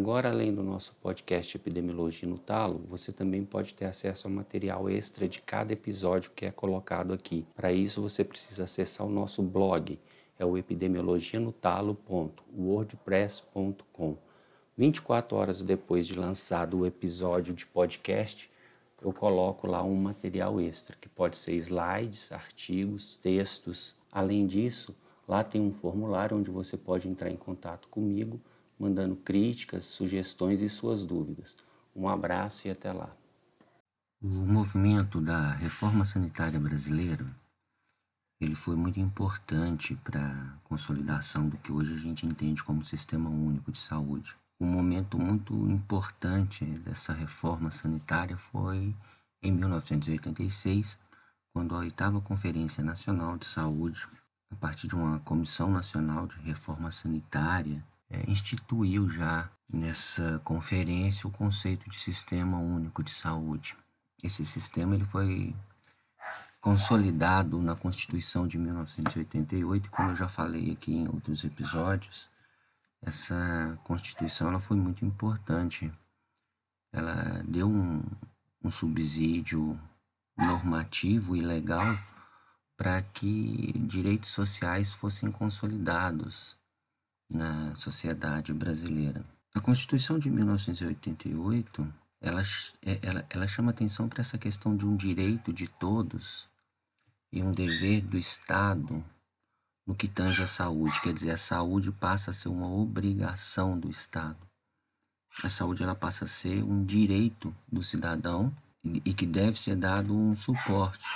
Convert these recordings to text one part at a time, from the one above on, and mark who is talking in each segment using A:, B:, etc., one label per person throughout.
A: Agora, além do nosso podcast Epidemiologia no Talo, você também pode ter acesso a material extra de cada episódio que é colocado aqui. Para isso, você precisa acessar o nosso blog, é o epidemiologianotalo.wordpress.com. 24 horas depois de lançado o episódio de podcast, eu coloco lá um material extra, que pode ser slides, artigos, textos. Além disso, lá tem um formulário onde você pode entrar em contato comigo mandando críticas, sugestões e suas dúvidas. Um abraço e até lá.
B: O movimento da reforma sanitária brasileira ele foi muito importante para a consolidação do que hoje a gente entende como sistema único de saúde. Um momento muito importante dessa reforma sanitária foi em 1986, quando a oitava Conferência Nacional de Saúde, a partir de uma Comissão Nacional de Reforma Sanitária, é, instituiu já nessa conferência o conceito de sistema único de saúde. Esse sistema ele foi consolidado na Constituição de 1988, como eu já falei aqui em outros episódios. Essa Constituição ela foi muito importante. Ela deu um, um subsídio normativo e legal para que direitos sociais fossem consolidados na sociedade brasileira. A Constituição de 1988 ela, é, ela, ela chama atenção para essa questão de um direito de todos e um dever do Estado no que tange a saúde. Quer dizer, a saúde passa a ser uma obrigação do Estado. A saúde ela passa a ser um direito do cidadão e, e que deve ser dado um suporte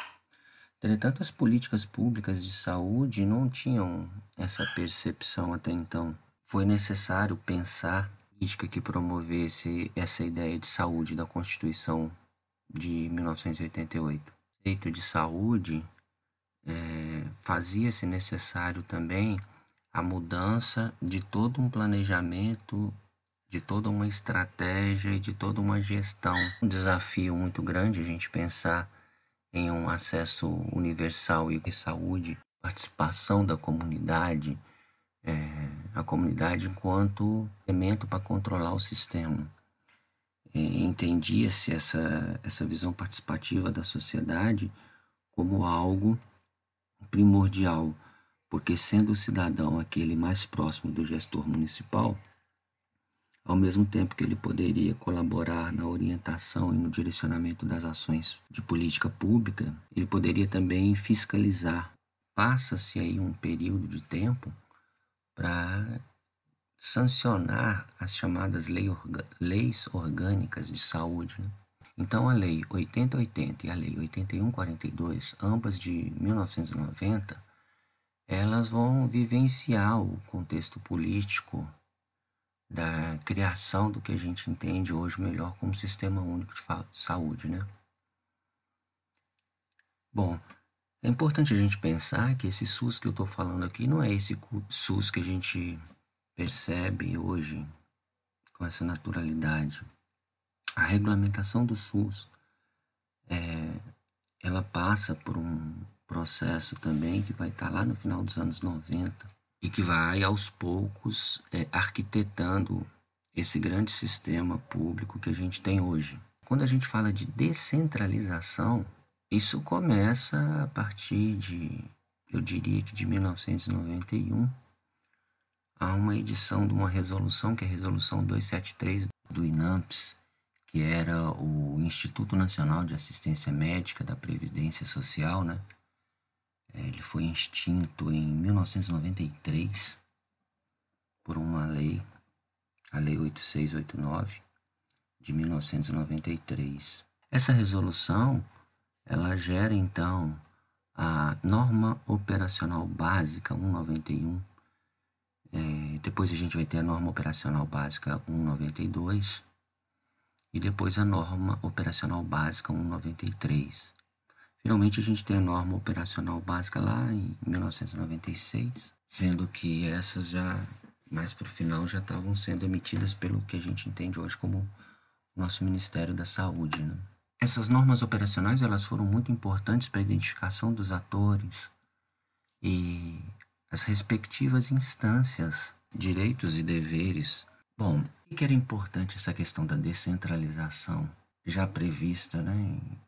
B: Entretanto, as políticas públicas de saúde não tinham essa percepção até então. Foi necessário pensar política que promovesse essa ideia de saúde da Constituição de 1988. O conceito de saúde é, fazia-se necessário também a mudança de todo um planejamento, de toda uma estratégia e de toda uma gestão. Um desafio muito grande a gente pensar em um acesso universal e saúde, participação da comunidade, é, a comunidade enquanto elemento para controlar o sistema. Entendia-se essa, essa visão participativa da sociedade como algo primordial, porque sendo o cidadão aquele mais próximo do gestor municipal, ao mesmo tempo que ele poderia colaborar na orientação e no direcionamento das ações de política pública, ele poderia também fiscalizar. Passa-se aí um período de tempo para sancionar as chamadas leis orgânicas de saúde. Né? Então, a Lei 8080 e a Lei 8142, ambas de 1990, elas vão vivenciar o contexto político da criação do que a gente entende hoje melhor como sistema único de saúde, né? Bom, é importante a gente pensar que esse SUS que eu estou falando aqui não é esse SUS que a gente percebe hoje com essa naturalidade. A regulamentação do SUS é, ela passa por um processo também que vai estar lá no final dos anos 90, e que vai aos poucos é, arquitetando esse grande sistema público que a gente tem hoje. Quando a gente fala de descentralização, isso começa a partir de, eu diria que de 1991, há uma edição de uma resolução, que é a Resolução 273 do INAMPS, que era o Instituto Nacional de Assistência Médica da Previdência Social, né? É, ele foi extinto em 1993 por uma lei, a Lei 8689 de 1993. Essa resolução ela gera então a norma operacional básica 191. É, depois a gente vai ter a norma operacional básica 192 e depois a norma operacional básica 193. Finalmente, a gente tem a norma operacional básica lá em 1996, sendo que essas já, mais para o final, já estavam sendo emitidas pelo que a gente entende hoje como nosso Ministério da Saúde. Né? Essas normas operacionais elas foram muito importantes para a identificação dos atores e as respectivas instâncias, direitos e deveres. Bom, Por que era importante essa questão da descentralização, já prevista né, em,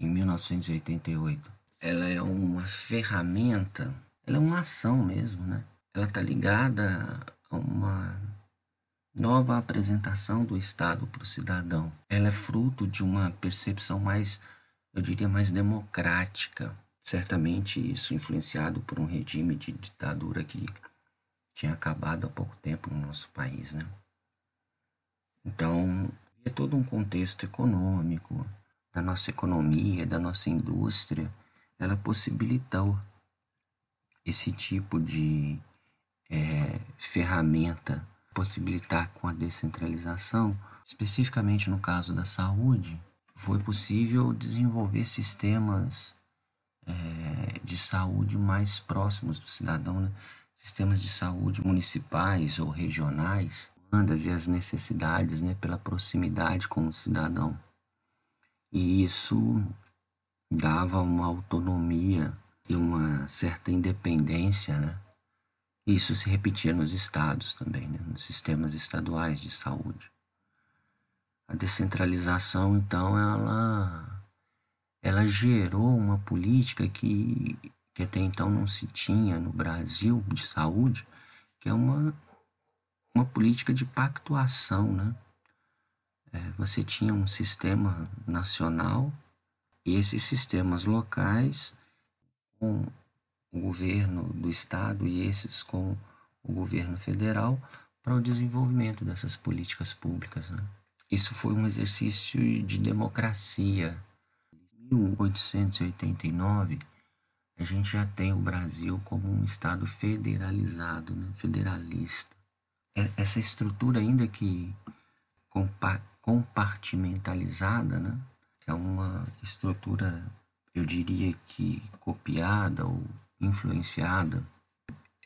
B: em 1988? Ela é uma ferramenta, ela é uma ação mesmo, né? Ela está ligada a uma nova apresentação do Estado para o cidadão. Ela é fruto de uma percepção mais, eu diria, mais democrática. Certamente isso influenciado por um regime de ditadura que tinha acabado há pouco tempo no nosso país, né? Então, é todo um contexto econômico, da nossa economia, da nossa indústria, ela possibilitou esse tipo de é, ferramenta possibilitar com a descentralização, especificamente no caso da saúde, foi possível desenvolver sistemas é, de saúde mais próximos do cidadão, né? sistemas de saúde municipais ou regionais, demandas e as necessidades né? pela proximidade com o cidadão. E isso dava uma autonomia e uma certa independência né? Isso se repetia nos estados também, né? nos sistemas estaduais de saúde. A descentralização, então, ela, ela gerou uma política que, que até então não se tinha no Brasil de saúde, que é uma, uma política de pactuação, né? É, você tinha um sistema nacional e esses sistemas locais com o governo do estado e esses com o governo federal para o desenvolvimento dessas políticas públicas. Né? Isso foi um exercício de democracia. Em 1889, a gente já tem o Brasil como um estado federalizado, né? federalista. É, essa estrutura, ainda que compartimentalizada, né? é uma estrutura, eu diria que copiada ou influenciada,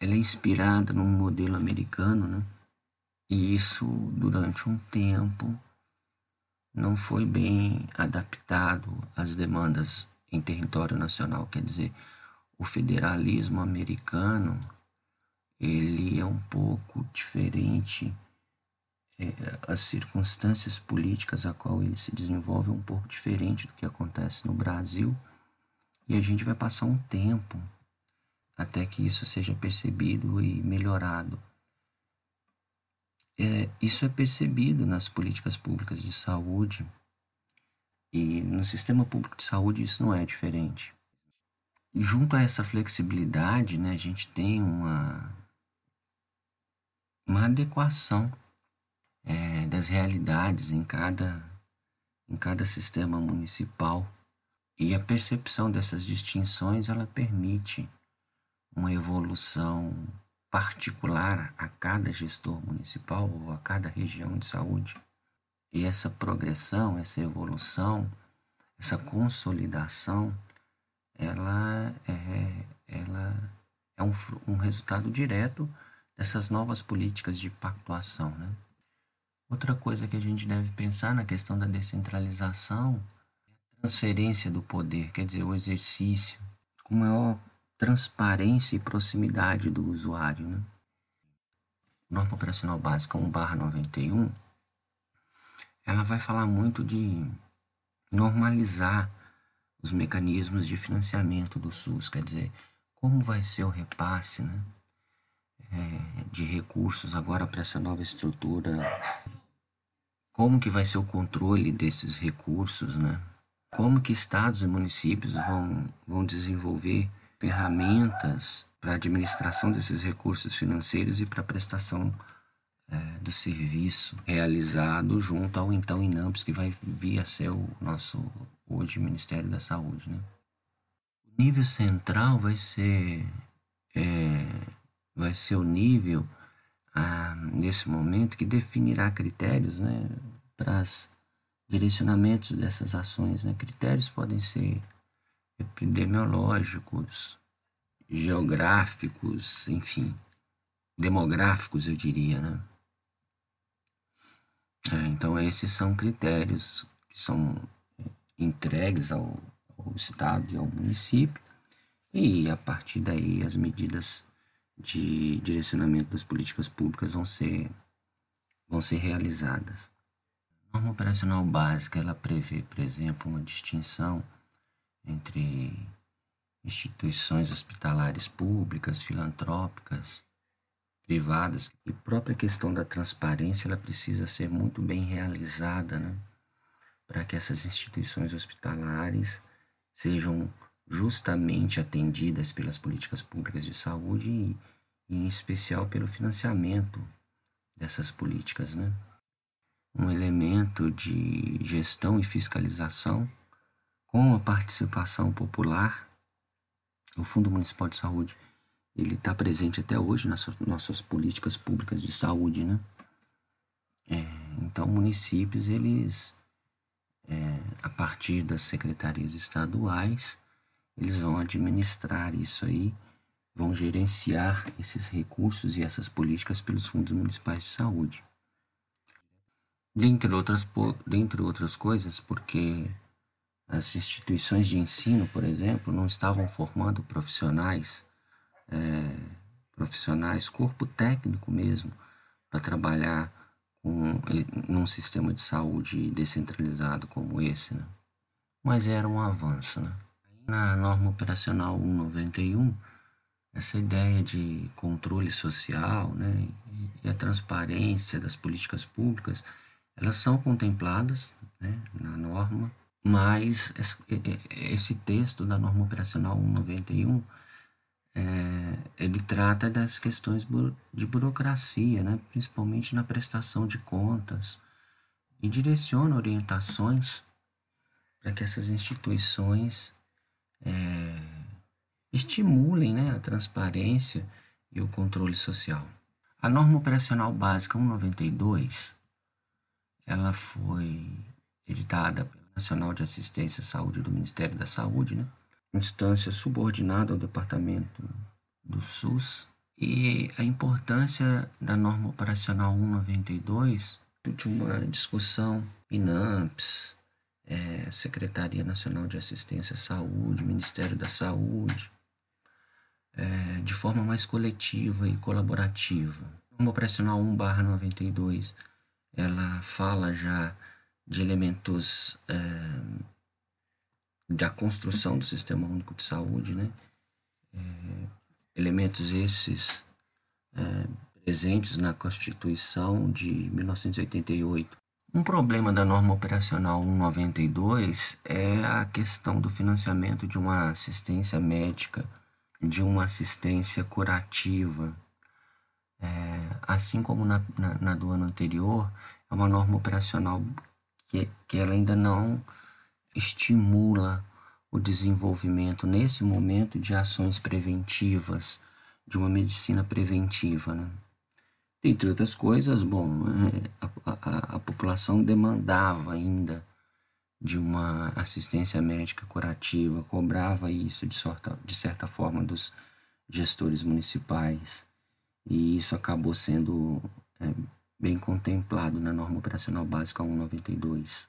B: ela é inspirada num modelo americano, né? E isso, durante um tempo, não foi bem adaptado às demandas em território nacional. Quer dizer, o federalismo americano ele é um pouco diferente as circunstâncias políticas a qual ele se desenvolve é um pouco diferente do que acontece no Brasil e a gente vai passar um tempo até que isso seja percebido e melhorado. É, isso é percebido nas políticas públicas de saúde e no sistema público de saúde isso não é diferente. Junto a essa flexibilidade, né, a gente tem uma, uma adequação é, das realidades em cada, em cada sistema municipal. E a percepção dessas distinções ela permite uma evolução particular a cada gestor municipal ou a cada região de saúde. E essa progressão, essa evolução, essa consolidação, ela é, ela é um, um resultado direto dessas novas políticas de pactuação. Né? Outra coisa que a gente deve pensar na questão da descentralização é a transferência do poder, quer dizer, o exercício com maior transparência e proximidade do usuário. Né? Norma Operacional Básica 1/91, ela vai falar muito de normalizar os mecanismos de financiamento do SUS, quer dizer, como vai ser o repasse né, é, de recursos agora para essa nova estrutura, como que vai ser o controle desses recursos, né? como que estados e municípios vão, vão desenvolver ferramentas para a administração desses recursos financeiros e para a prestação é, do serviço realizado junto ao então INAMPS, que vai vir a ser o nosso hoje Ministério da Saúde. Né? O nível central vai ser, é, vai ser o nível, ah, nesse momento, que definirá critérios né, para os direcionamentos dessas ações. Né? Critérios podem ser epidemiológicos, geográficos, enfim, demográficos, eu diria, né? É, então, esses são critérios que são é, entregues ao, ao Estado e ao município, e a partir daí as medidas de direcionamento das políticas públicas vão ser, vão ser realizadas. A norma operacional básica ela prevê, por exemplo, uma distinção entre instituições hospitalares públicas, filantrópicas, privadas. E a própria questão da transparência ela precisa ser muito bem realizada, né? para que essas instituições hospitalares sejam justamente atendidas pelas políticas públicas de saúde e, em especial pelo financiamento dessas políticas, né? Um elemento de gestão e fiscalização com a participação popular, o Fundo Municipal de Saúde ele está presente até hoje nas nossas políticas públicas de saúde, né? É, então, municípios, eles, é, a partir das secretarias estaduais, eles vão administrar isso aí, vão gerenciar esses recursos e essas políticas pelos fundos municipais de saúde. Dentre outras, dentre outras coisas, porque as instituições de ensino, por exemplo, não estavam formando profissionais é, profissionais, corpo técnico mesmo, para trabalhar com, num sistema de saúde descentralizado como esse. Né? Mas era um avanço. Né? Na norma operacional 191, essa ideia de controle social né, e a transparência das políticas públicas, elas são contempladas né, na norma, mas esse texto da norma operacional 191 é, ele trata das questões de burocracia, né? principalmente na prestação de contas, e direciona orientações para que essas instituições é, estimulem né, a transparência e o controle social. A norma operacional básica 192 ela foi editada pelo Nacional de Assistência à Saúde do Ministério da Saúde, né? instância subordinada ao departamento do SUS e a importância da norma operacional 192 de uma discussão INAMPS, é, Secretaria Nacional de Assistência à Saúde, Ministério da Saúde, é, de forma mais coletiva e colaborativa. A norma operacional 1/92 ela fala já de elementos é, da construção do Sistema Único de Saúde, né? É, elementos esses é, presentes na Constituição de 1988. Um problema da norma operacional 192 é a questão do financiamento de uma assistência médica, de uma assistência curativa. É, assim como na, na, na, do ano anterior, é uma norma operacional que, que ela ainda não estimula o desenvolvimento nesse momento de ações preventivas, de uma medicina preventiva. Né? Entre outras coisas, bom, é, a, a, a população demandava ainda de uma assistência médica curativa, cobrava isso de, sorta, de certa forma dos gestores municipais, e isso acabou sendo é, bem contemplado na norma operacional básica 192.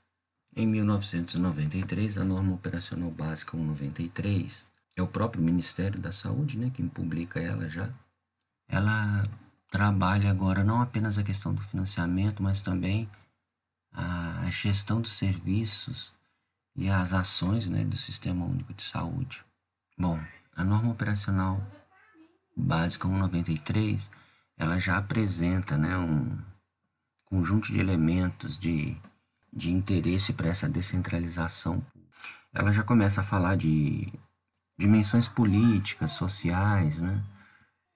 B: Em 1993, a norma operacional básica 193, é o próprio Ministério da Saúde, né, quem publica ela já. Ela trabalha agora não apenas a questão do financiamento, mas também a gestão dos serviços e as ações né, do Sistema Único de Saúde. Bom, a norma operacional básica 193, ela já apresenta né, um conjunto de elementos de de interesse para essa descentralização. Ela já começa a falar de dimensões políticas, sociais, né?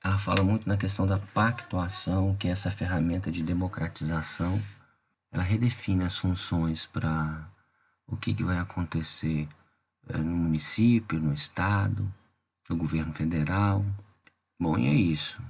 B: Ela fala muito na questão da pactuação, que é essa ferramenta de democratização. Ela redefine as funções para o que, que vai acontecer eh, no município, no estado, no governo federal. Bom, e é isso.